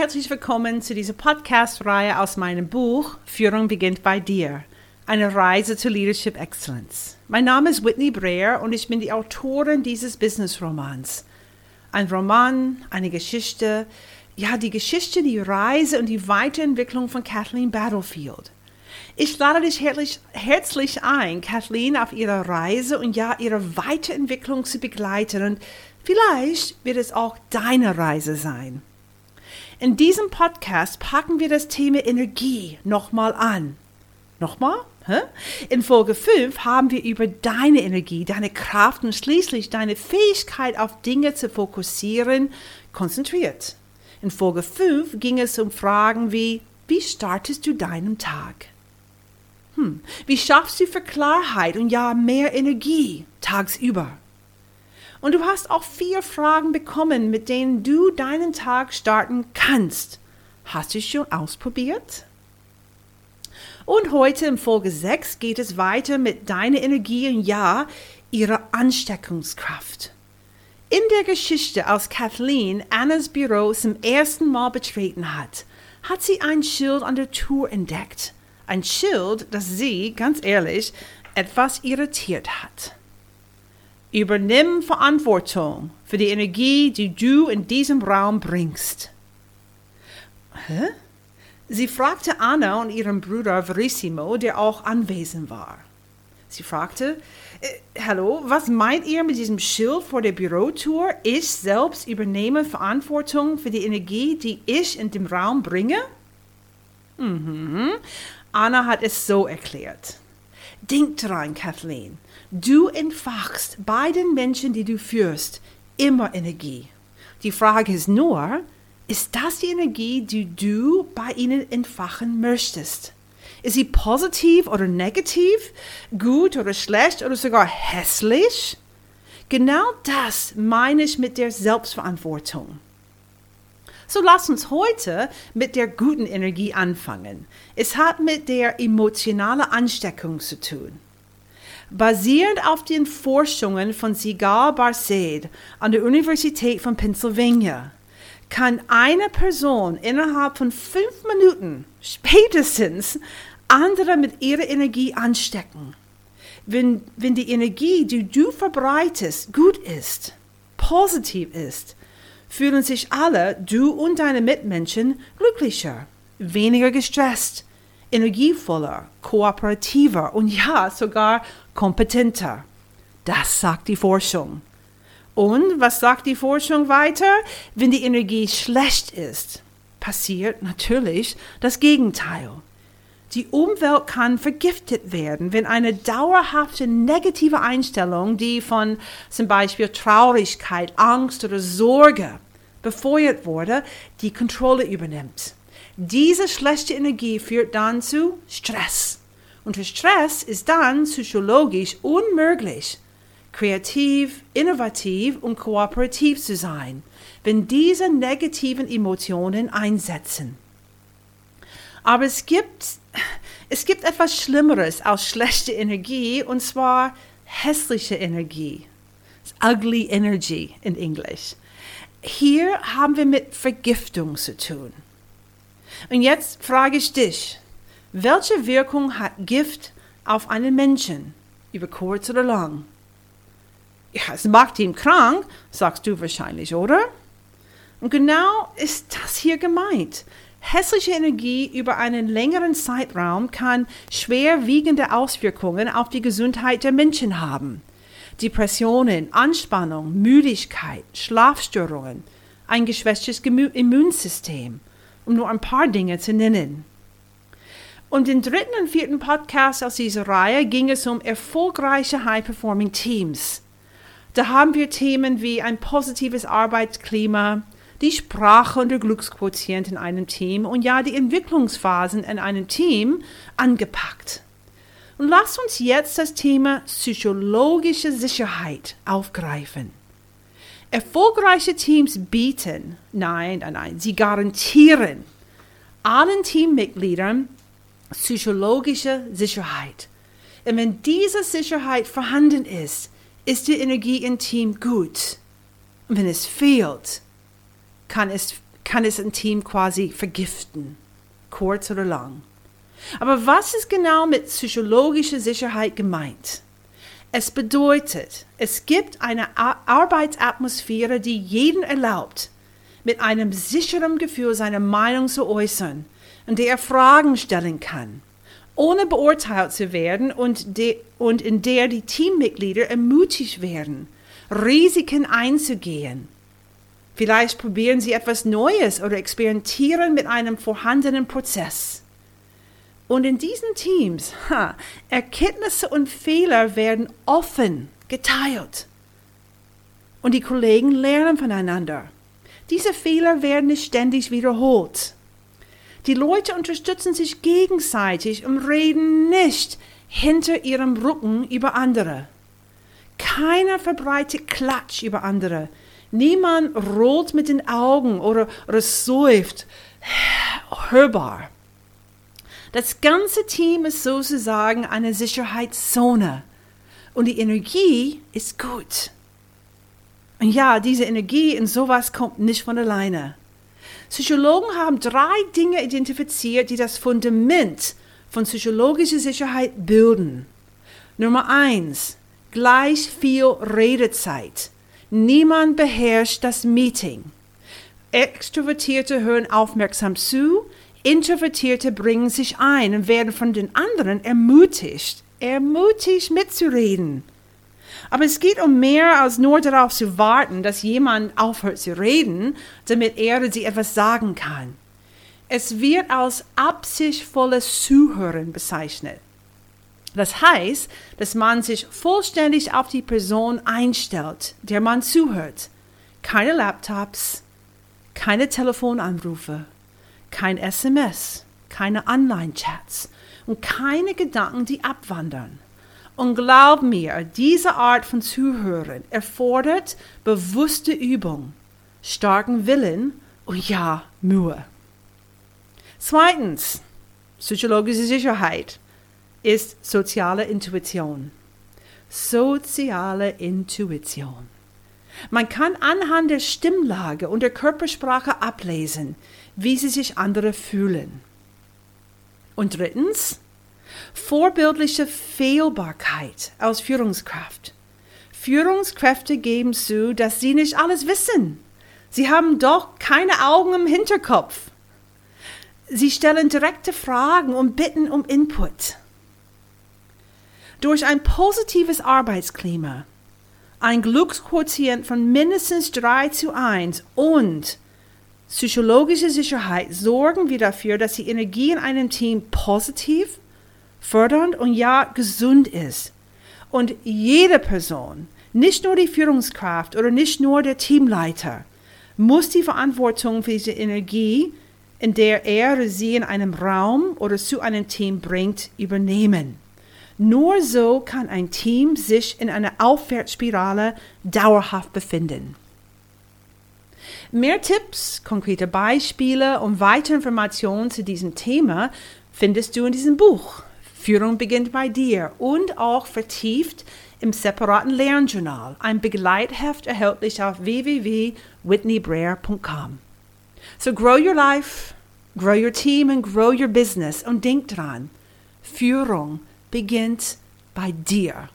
herzlich willkommen zu dieser Podcast-Reihe aus meinem Buch Führung beginnt bei dir. Eine Reise zur Leadership Excellence. Mein Name ist Whitney Breer und ich bin die Autorin dieses Business-Romans. Ein Roman, eine Geschichte, ja, die Geschichte, die Reise und die Weiterentwicklung von Kathleen Battlefield. Ich lade dich herzlich, herzlich ein, Kathleen auf ihrer Reise und ja, ihre Weiterentwicklung zu begleiten und vielleicht wird es auch deine Reise sein. In diesem Podcast packen wir das Thema Energie nochmal an. Nochmal? Hä? In Folge 5 haben wir über deine Energie, deine Kraft und schließlich deine Fähigkeit auf Dinge zu fokussieren konzentriert. In Folge 5 ging es um Fragen wie, wie startest du deinen Tag? Hm, wie schaffst du für Klarheit und ja mehr Energie tagsüber? Und du hast auch vier Fragen bekommen, mit denen du deinen Tag starten kannst. Hast du schon ausprobiert? Und heute in Folge 6 geht es weiter mit deiner Energie und ja, ihrer Ansteckungskraft. In der Geschichte, als Kathleen Annas Büro zum ersten Mal betreten hat, hat sie ein Schild an der Tür entdeckt. Ein Schild, das sie, ganz ehrlich, etwas irritiert hat. Übernimm Verantwortung für die Energie, die du in diesem Raum bringst. Hä? Sie fragte Anna und ihren Bruder Verissimo, der auch anwesend war. Sie fragte, äh, Hallo, was meint ihr mit diesem Schild vor der Bürotour? Ich selbst übernehme Verantwortung für die Energie, die ich in dem Raum bringe? Mhm. Anna hat es so erklärt. Denk dran, Kathleen. Du entfachst bei den Menschen, die du führst, immer Energie. Die Frage ist nur, ist das die Energie, die du bei ihnen entfachen möchtest? Ist sie positiv oder negativ, gut oder schlecht oder sogar hässlich? Genau das meine ich mit der Selbstverantwortung. So lass uns heute mit der guten Energie anfangen. Es hat mit der emotionalen Ansteckung zu tun. Basierend auf den Forschungen von Sigal Barsaid an der Universität von Pennsylvania kann eine Person innerhalb von fünf Minuten spätestens andere mit ihrer Energie anstecken. Wenn, wenn die Energie, die du verbreitest, gut ist, positiv ist, fühlen sich alle, du und deine Mitmenschen, glücklicher, weniger gestresst, energievoller, kooperativer und ja sogar kompetenter. Das sagt die Forschung. Und was sagt die Forschung weiter? Wenn die Energie schlecht ist, passiert natürlich das Gegenteil. Die Umwelt kann vergiftet werden, wenn eine dauerhafte negative Einstellung, die von zum Beispiel Traurigkeit, Angst oder Sorge befeuert wurde, die Kontrolle übernimmt. Diese schlechte Energie führt dann zu Stress. Und der Stress ist dann psychologisch unmöglich, kreativ, innovativ und kooperativ zu sein, wenn diese negativen Emotionen einsetzen. Aber es gibt, es gibt etwas Schlimmeres als schlechte Energie, und zwar hässliche Energie. Ugly Energy in Englisch. Hier haben wir mit Vergiftung zu tun. Und jetzt frage ich dich, welche Wirkung hat Gift auf einen Menschen, über kurz oder lang? Ja, es macht ihn krank, sagst du wahrscheinlich, oder? Und genau ist das hier gemeint. Hässliche Energie über einen längeren Zeitraum kann schwerwiegende Auswirkungen auf die Gesundheit der Menschen haben. Depressionen, Anspannung, Müdigkeit, Schlafstörungen, ein geschwächtes Immunsystem um nur ein paar Dinge zu nennen. Und im dritten und vierten Podcast aus dieser Reihe ging es um erfolgreiche High-Performing Teams. Da haben wir Themen wie ein positives Arbeitsklima, die Sprache und der Glücksquotient in einem Team und ja die Entwicklungsphasen in einem Team angepackt. Und lasst uns jetzt das Thema psychologische Sicherheit aufgreifen. Erfolgreiche Teams bieten, nein, nein, nein, sie garantieren allen Teammitgliedern psychologische Sicherheit. Und wenn diese Sicherheit vorhanden ist, ist die Energie im Team gut. Und wenn es fehlt, kann es kann es ein Team quasi vergiften, kurz oder lang. Aber was ist genau mit psychologischer Sicherheit gemeint? Es bedeutet, es gibt eine Arbeitsatmosphäre, die jeden erlaubt, mit einem sicheren Gefühl seine Meinung zu äußern, in der er Fragen stellen kann, ohne beurteilt zu werden und, de, und in der die Teammitglieder ermutigt werden, Risiken einzugehen. Vielleicht probieren sie etwas Neues oder experimentieren mit einem vorhandenen Prozess. Und in diesen Teams, ha, Erkenntnisse und Fehler werden offen geteilt. Und die Kollegen lernen voneinander. Diese Fehler werden nicht ständig wiederholt. Die Leute unterstützen sich gegenseitig und reden nicht hinter ihrem Rücken über andere. Keiner verbreitet Klatsch über andere. Niemand rollt mit den Augen oder, oder säuft hörbar. Das ganze Team ist sozusagen eine Sicherheitszone und die Energie ist gut. Und ja, diese Energie in sowas kommt nicht von alleine. Psychologen haben drei Dinge identifiziert, die das Fundament von psychologischer Sicherheit bilden. Nummer eins, gleich viel Redezeit. Niemand beherrscht das Meeting. Extrovertierte hören aufmerksam zu, Introvertierte bringen sich ein und werden von den anderen ermutigt, ermutigt mitzureden. Aber es geht um mehr als nur darauf zu warten, dass jemand aufhört zu reden, damit er oder sie etwas sagen kann. Es wird als absichtvolles Zuhören bezeichnet. Das heißt, dass man sich vollständig auf die Person einstellt, der man zuhört. Keine Laptops, keine Telefonanrufe, kein SMS, keine Online-Chats und keine Gedanken, die abwandern. Und glaub mir, diese Art von Zuhören erfordert bewusste Übung, starken Willen und ja, Mühe. Zweitens, psychologische Sicherheit ist soziale Intuition. Soziale Intuition. Man kann anhand der Stimmlage und der Körpersprache ablesen, wie sie sich andere fühlen. Und drittens, vorbildliche Fehlbarkeit als Führungskraft. Führungskräfte geben zu, dass sie nicht alles wissen. Sie haben doch keine Augen im Hinterkopf. Sie stellen direkte Fragen und bitten um Input. Durch ein positives Arbeitsklima, ein Glücksquotient von mindestens 3 zu 1 und Psychologische Sicherheit sorgen wir dafür, dass die Energie in einem Team positiv, fördernd und ja gesund ist. Und jede Person, nicht nur die Führungskraft oder nicht nur der Teamleiter, muss die Verantwortung für diese Energie, in der er oder sie in einem Raum oder zu einem Team bringt, übernehmen. Nur so kann ein Team sich in einer Aufwärtsspirale dauerhaft befinden. Mehr Tipps, konkrete Beispiele und weitere Informationen zu diesem Thema findest du in diesem Buch. Führung beginnt bei dir und auch vertieft im separaten Lernjournal, ein Begleitheft erhältlich auf www.whitneybreer.com. So grow your life, grow your team and grow your business und denk dran, Führung beginnt bei dir.